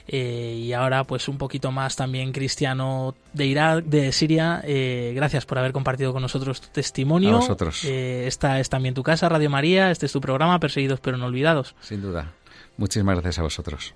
eh, y ahora pues un poquito más también cristiano de Irak, de Siria. Eh, gracias por haber compartido con nosotros tu testimonio. A vosotros. Eh, esta es también tu casa, Radio María. Este es tu programa, Perseguidos pero no olvidados. Sin duda. Muchísimas gracias a vosotros.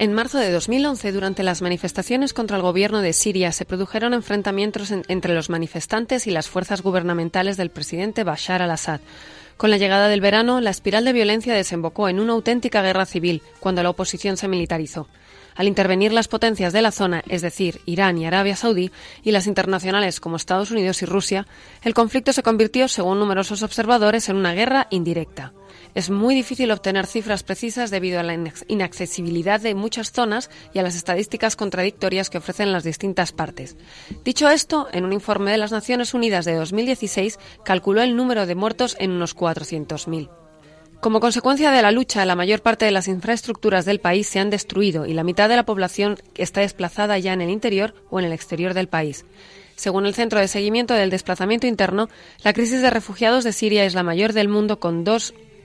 En marzo de 2011, durante las manifestaciones contra el gobierno de Siria, se produjeron enfrentamientos en, entre los manifestantes y las fuerzas gubernamentales del presidente Bashar al-Assad. Con la llegada del verano, la espiral de violencia desembocó en una auténtica guerra civil, cuando la oposición se militarizó. Al intervenir las potencias de la zona, es decir, Irán y Arabia Saudí, y las internacionales como Estados Unidos y Rusia, el conflicto se convirtió, según numerosos observadores, en una guerra indirecta. Es muy difícil obtener cifras precisas debido a la inaccesibilidad de muchas zonas y a las estadísticas contradictorias que ofrecen las distintas partes. Dicho esto, en un informe de las Naciones Unidas de 2016 calculó el número de muertos en unos 400.000. Como consecuencia de la lucha, la mayor parte de las infraestructuras del país se han destruido y la mitad de la población está desplazada ya en el interior o en el exterior del país. Según el Centro de Seguimiento del Desplazamiento Interno, la crisis de refugiados de Siria es la mayor del mundo con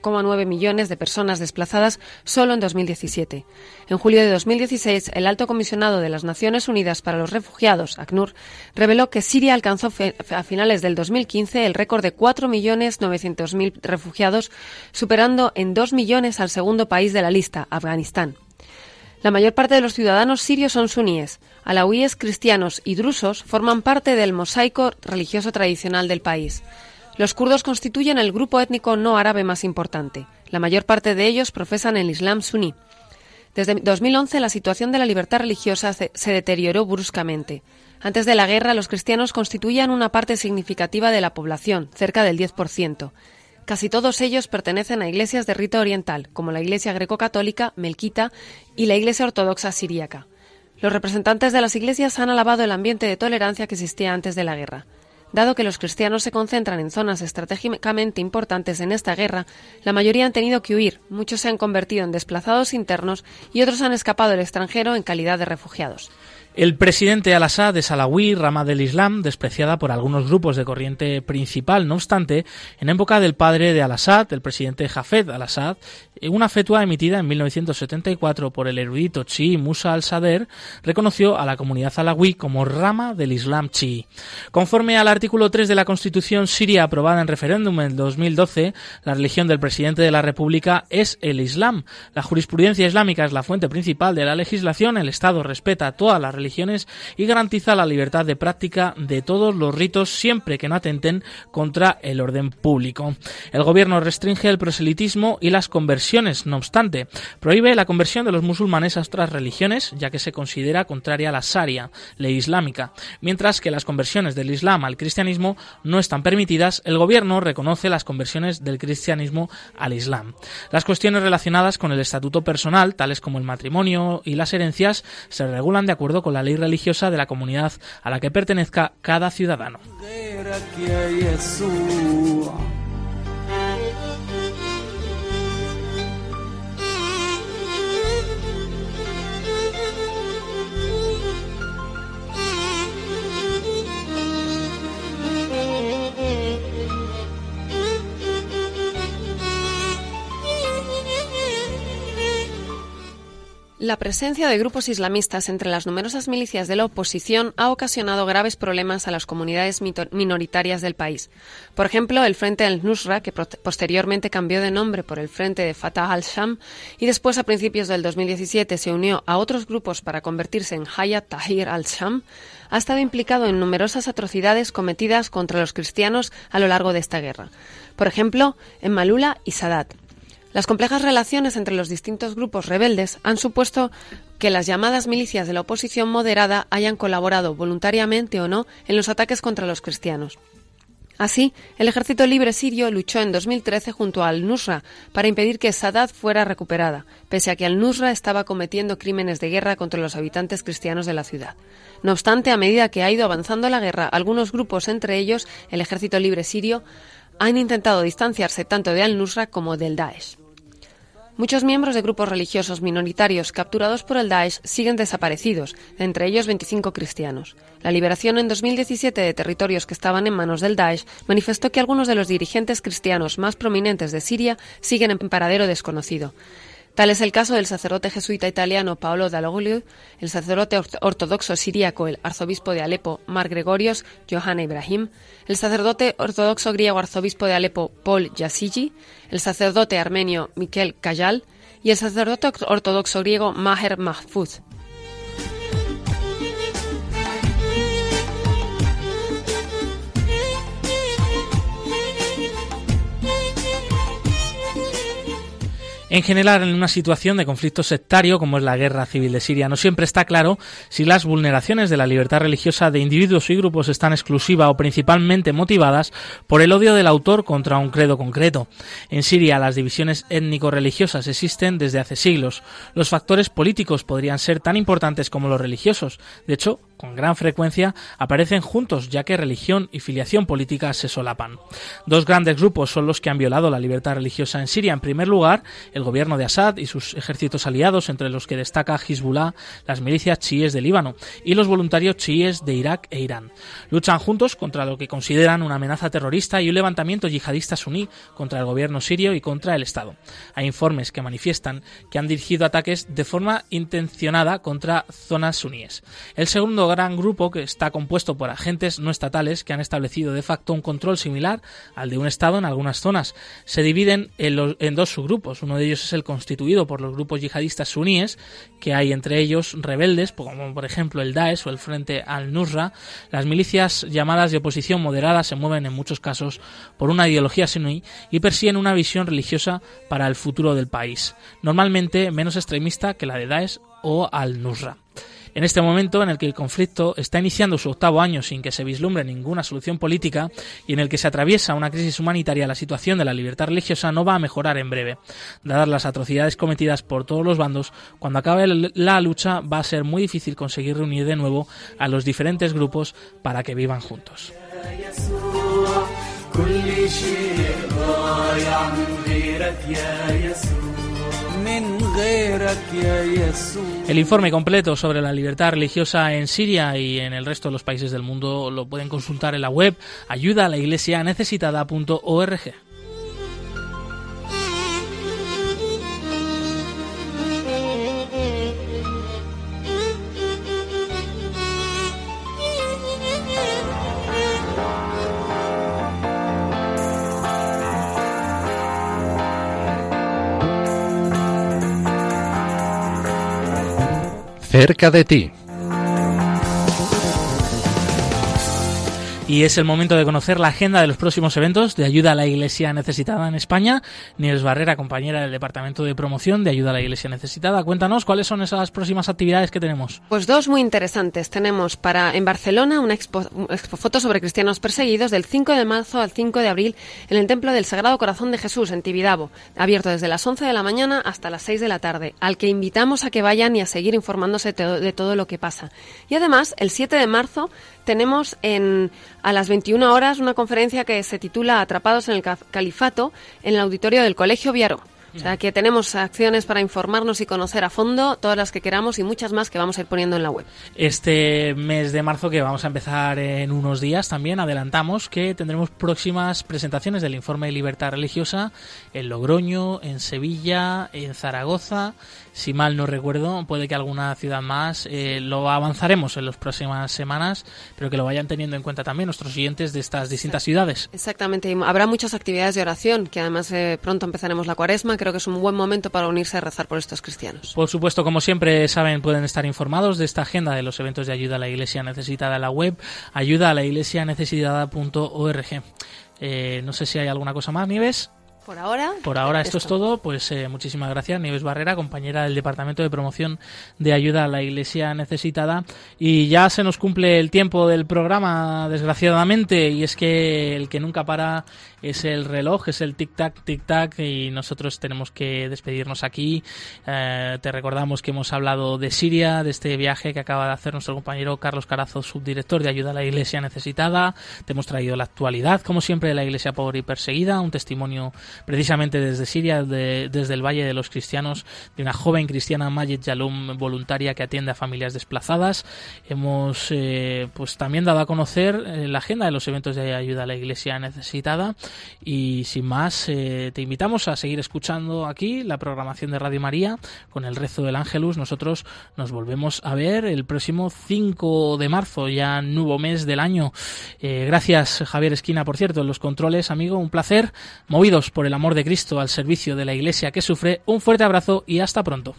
2,9 millones de personas desplazadas solo en 2017. En julio de 2016, el alto comisionado de las Naciones Unidas para los Refugiados, ACNUR, reveló que Siria alcanzó a finales del 2015 el récord de 4.900.000 refugiados, superando en 2 millones al segundo país de la lista, Afganistán. La mayor parte de los ciudadanos sirios son suníes. Alawíes, cristianos y drusos forman parte del mosaico religioso tradicional del país. Los kurdos constituyen el grupo étnico no árabe más importante. La mayor parte de ellos profesan el Islam suní. Desde 2011 la situación de la libertad religiosa se, deterioró bruscamente. Antes de la guerra, los cristianos constituían una parte significativa de la población, cerca del 10%. Casi todos ellos pertenecen a iglesias de rito oriental, como la Iglesia greco-católica, melquita y la Iglesia ortodoxa siríaca. Los representantes de las iglesias han alabado el ambiente de tolerancia que existía antes de la guerra. Dado que los cristianos se concentran en zonas estratégicamente importantes en esta guerra, la mayoría han tenido que huir, muchos se han convertido en desplazados internos y otros han escapado al extranjero en calidad de refugiados. El presidente al-Assad es alawí, rama del Islam, despreciada por algunos grupos de corriente principal. No obstante, en época del padre de al-Assad, el presidente Jafed al-Assad, una fetua emitida en 1974 por el erudito chií Musa al-Sader reconoció a la comunidad alawí como rama del Islam chií. Conforme al artículo 3 de la Constitución siria aprobada en referéndum en 2012, la religión del presidente de la República es el Islam. La jurisprudencia islámica es la fuente principal de la legislación. El Estado respeta todas las y garantiza la libertad de práctica de todos los ritos siempre que no atenten contra el orden público. El gobierno restringe el proselitismo y las conversiones no obstante, prohíbe la conversión de los musulmanes a otras religiones, ya que se considera contraria a la Sharia, ley islámica. Mientras que las conversiones del Islam al cristianismo no están permitidas, el gobierno reconoce las conversiones del cristianismo al Islam. Las cuestiones relacionadas con el estatuto personal, tales como el matrimonio y las herencias, se regulan de acuerdo con la ley religiosa de la comunidad a la que pertenezca cada ciudadano. La presencia de grupos islamistas entre las numerosas milicias de la oposición ha ocasionado graves problemas a las comunidades minoritarias del país. Por ejemplo, el Frente al-Nusra, que posteriormente cambió de nombre por el Frente de Fatah al-Sham y después a principios del 2017 se unió a otros grupos para convertirse en Hayat Tahrir al-Sham, ha estado implicado en numerosas atrocidades cometidas contra los cristianos a lo largo de esta guerra. Por ejemplo, en Malula y Sadat. Las complejas relaciones entre los distintos grupos rebeldes han supuesto que las llamadas milicias de la oposición moderada hayan colaborado voluntariamente o no en los ataques contra los cristianos. Así, el ejército libre sirio luchó en 2013 junto al-Nusra para impedir que Sadat fuera recuperada, pese a que al-Nusra estaba cometiendo crímenes de guerra contra los habitantes cristianos de la ciudad. No obstante, a medida que ha ido avanzando la guerra, algunos grupos, entre ellos el ejército libre sirio, han intentado distanciarse tanto de al-Nusra como del Daesh. Muchos miembros de grupos religiosos minoritarios capturados por el Daesh siguen desaparecidos, entre ellos 25 cristianos. La liberación en 2017 de territorios que estaban en manos del Daesh manifestó que algunos de los dirigentes cristianos más prominentes de Siria siguen en paradero desconocido. Tal es el caso del sacerdote jesuita italiano Paolo Dall'Oglio, el sacerdote ortodoxo siríaco, el arzobispo de Alepo, Mar Gregorios, Johanna Ibrahim, el sacerdote ortodoxo griego arzobispo de Alepo, Paul Yassiji, el sacerdote armenio Mikel Kajal y el sacerdote ortodoxo griego Maher Mahfouz. En general, en una situación de conflicto sectario como es la guerra civil de Siria, no siempre está claro si las vulneraciones de la libertad religiosa de individuos y grupos están exclusiva o principalmente motivadas por el odio del autor contra un credo concreto. En Siria, las divisiones étnico-religiosas existen desde hace siglos. Los factores políticos podrían ser tan importantes como los religiosos. De hecho, con gran frecuencia aparecen juntos, ya que religión y filiación política se solapan. Dos grandes grupos son los que han violado la libertad religiosa en Siria. En primer lugar, el gobierno de Assad y sus ejércitos aliados, entre los que destaca Hezbollah, las milicias chiíes de Líbano y los voluntarios chiíes de Irak e Irán. Luchan juntos contra lo que consideran una amenaza terrorista y un levantamiento yihadista suní contra el gobierno sirio y contra el Estado. Hay informes que manifiestan que han dirigido ataques de forma intencionada contra zonas suníes. El segundo gran grupo que está compuesto por agentes no estatales que han establecido de facto un control similar al de un Estado en algunas zonas. Se dividen en, dos subgrupos. Uno de ellos es el constituido por los grupos yihadistas suníes, que hay entre ellos rebeldes, como por ejemplo el Daesh o el Frente al-Nusra. Las milicias llamadas de oposición moderada se mueven en muchos casos por una ideología suní y persiguen una visión religiosa para el futuro del país, normalmente menos extremista que la de Daesh o al-Nusra. En este momento en el que el conflicto está iniciando su octavo año sin que se vislumbre ninguna solución política y en el que se atraviesa una crisis humanitaria, la situación de la libertad religiosa no va a mejorar en breve. Dadas las atrocidades cometidas por todos los bandos, cuando acabe la lucha va a ser muy difícil conseguir reunir de nuevo a los diferentes grupos para que vivan juntos. El informe completo sobre la libertad religiosa en Siria y en el resto de los países del mundo lo pueden consultar en la web ayuda a la iglesia. Cerca de ti. Y es el momento de conocer la agenda de los próximos eventos de ayuda a la Iglesia necesitada en España. Nieves Barrera, compañera del Departamento de Promoción de Ayuda a la Iglesia Necesitada. Cuéntanos cuáles son esas próximas actividades que tenemos. Pues dos muy interesantes. Tenemos para en Barcelona una expo, foto sobre cristianos perseguidos del 5 de marzo al 5 de abril en el Templo del Sagrado Corazón de Jesús en Tibidabo, abierto desde las 11 de la mañana hasta las 6 de la tarde, al que invitamos a que vayan y a seguir informándose de todo lo que pasa. Y además, el 7 de marzo tenemos en, a las 21 horas una conferencia que se titula Atrapados en el Califato en el auditorio del Colegio Viaro. O sea que tenemos acciones para informarnos y conocer a fondo, todas las que queramos y muchas más que vamos a ir poniendo en la web. Este mes de marzo, que vamos a empezar en unos días también, adelantamos que tendremos próximas presentaciones del informe de libertad religiosa en Logroño, en Sevilla, en Zaragoza si mal no recuerdo, puede que alguna ciudad más. Eh, lo avanzaremos en las próximas semanas, pero que lo vayan teniendo en cuenta también nuestros siguientes de estas distintas ciudades. Exactamente, y habrá muchas actividades de oración, que además eh, pronto empezaremos la cuaresma. Creo que es un buen momento para unirse a rezar por estos cristianos. Por supuesto, como siempre saben, pueden estar informados de esta agenda de los eventos de ayuda a la Iglesia necesitada en la web ayuda a la iglesia. Eh, no sé si hay alguna cosa más, Nieves. Por ahora. Por ahora esto es todo. Pues eh, muchísimas gracias, Nieves Barrera, compañera del Departamento de Promoción de Ayuda a la Iglesia Necesitada. Y ya se nos cumple el tiempo del programa, desgraciadamente, y es que el que nunca para es el reloj, es el tic-tac, tic-tac, y nosotros tenemos que despedirnos aquí. Eh, te recordamos que hemos hablado de Siria, de este viaje que acaba de hacer nuestro compañero Carlos Carazo, subdirector de Ayuda a la Iglesia Necesitada. Te hemos traído la actualidad, como siempre, de la Iglesia pobre y perseguida, un testimonio precisamente desde Siria, desde el Valle de los Cristianos, de una joven cristiana Majid Yalum voluntaria que atiende a familias desplazadas. Hemos eh, pues también dado a conocer eh, la agenda de los eventos de ayuda a la Iglesia necesitada y sin más eh, te invitamos a seguir escuchando aquí la programación de Radio María con el rezo del Ángelus. Nosotros nos volvemos a ver el próximo 5 de marzo, ya nuevo mes del año. gracias Javier Esquina, por cierto, en los controles, amigo, un placer. Movidos por el amor de Cristo al servicio de la Iglesia que sufre, un fuerte abrazo y hasta pronto.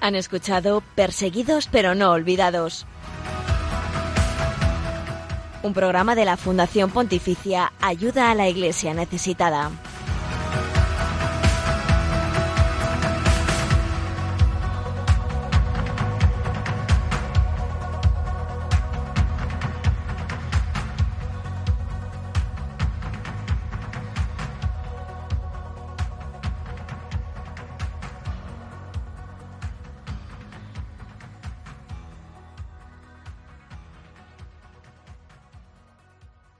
Han escuchado Perseguidos pero no olvidados. Un programa de la Fundación Pontificia Ayuda a la Iglesia Necesitada.